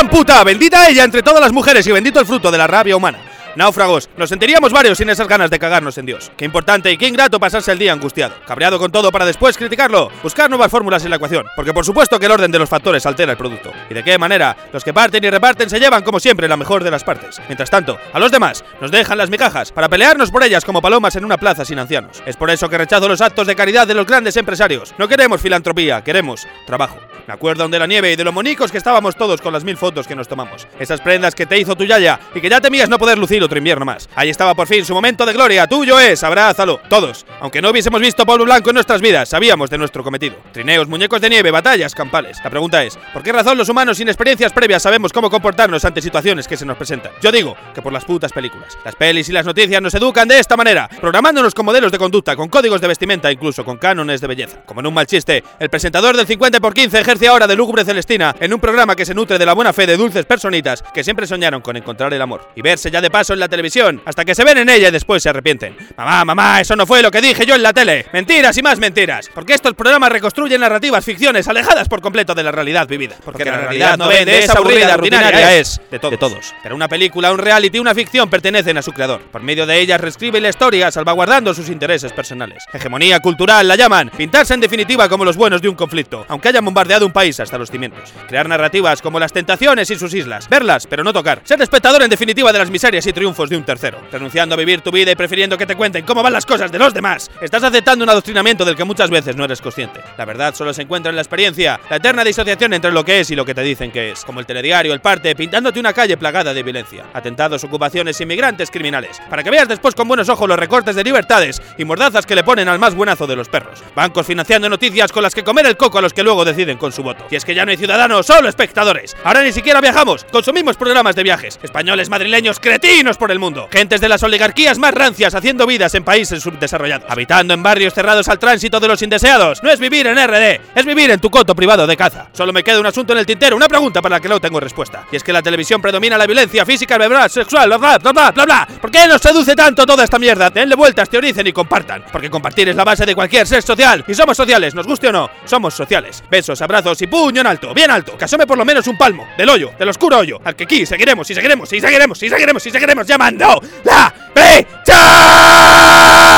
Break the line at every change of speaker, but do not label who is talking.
gran puta, bendita ella entre todas las mujeres y bendito el fruto de la rabia humana. Náufragos, nos sentiríamos varios sin esas ganas de cagarnos en Dios. Qué importante y qué ingrato pasarse el día angustiado, cabreado con todo para después criticarlo, buscar nuevas fórmulas en la ecuación, porque por supuesto que el orden de los factores altera el producto. Y de qué manera, los que parten y reparten se llevan como siempre la mejor de las partes. Mientras tanto, a los demás nos dejan las migajas para pelearnos por ellas como palomas en una plaza sin ancianos. Es por eso que rechazo los actos de caridad de los grandes empresarios. No queremos filantropía, queremos trabajo. Me acuerdo de la nieve y de lo monicos que estábamos todos con las mil fotos que nos tomamos. Esas prendas que te hizo tu yaya y que ya temías no poder lucir otro invierno más. Ahí estaba por fin su momento de gloria. Tuyo es, abrázalo. Todos. Aunque no hubiésemos visto polvo blanco en nuestras vidas, sabíamos de nuestro cometido. Trineos, muñecos de nieve, batallas, campales. La pregunta es, ¿por qué razón los humanos sin experiencias previas sabemos cómo comportarnos ante situaciones que se nos presentan? Yo digo que por las putas películas. Las pelis y las noticias nos educan de esta manera, programándonos con modelos de conducta, con códigos de vestimenta, incluso con cánones de belleza. Como en un mal chiste, el presentador del 50 por 15 ejerce ahora de lúgubre celestina en un programa que se nutre de la buena fe de dulces personitas que siempre soñaron con encontrar el amor. Y verse ya de paso en la televisión, hasta que se ven en ella y después se arrepienten. Mamá, mamá, eso no fue lo que dije yo en la tele. Mentiras y más mentiras. Porque estos programas reconstruyen narrativas, ficciones alejadas por completo de la realidad vivida. Porque, la realidad no vende, es aburrida, rutinaria, es de, de todos. Pero una película, un reality, una ficción pertenecen a su creador. Por medio de ellas reescribe la historia, salvaguardando sus intereses personales. Hegemonía cultural la llaman. Pintarse en definitiva como los buenos de un conflicto, aunque hayan bombardeado un país hasta los cimientos. Crear narrativas como las tentaciones y sus islas. Verlas, pero no tocar. Ser espectador en definitiva de las miserias y triunfos de un tercero. Renunciando a vivir tu vida y prefiriendo que te cuenten cómo van las cosas de los demás. Estás aceptando un adoctrinamiento del que muchas veces no eres consciente. La verdad solo se encuentra en la experiencia, la eterna disociación entre lo que es y lo que te dicen que es. Como el telediario, el parte, pintándote una calle plagada de violencia. Atentados, ocupaciones, inmigrantes, criminales. Para que veas después con buenos ojos los recortes de libertades y mordazas que le ponen al más buenazo de los perros. Bancos financiando noticias con las que comer el coco a los que luego deciden con su voto. Y es que ya no hay ciudadanos, solo espectadores. Ahora ni siquiera viajamos, consumimos programas de viajes. Españoles, madrileños, cretinos por el mundo. Gentes de las oligarquías más rancias haciendo vidas en países subdesarrollados. Habitando en barrios cerrados al tránsito de los indeseados. No es vivir en RD, es vivir en tu coto privado de caza. Solo me queda un asunto en el tintero, una pregunta para la que no tengo respuesta. Y es que la televisión predomina la violencia física, verbal, sexual, bla bla bla bla bla bla. ¿Por qué nos seduce tanto toda esta mierda? Denle vueltas, teoricen y compartan. Porque compartir es la base de cualquier ser social. Y somos sociales, nos guste o no, somos sociales. Besos, abrazos y puño en alto, bien alto. Que asome por lo menos un palmo, del hoyo, del oscuro hoyo, al que aquí seguiremos y seguiremos y seguiremos y seguiremos y seguiremos llamando la brecha.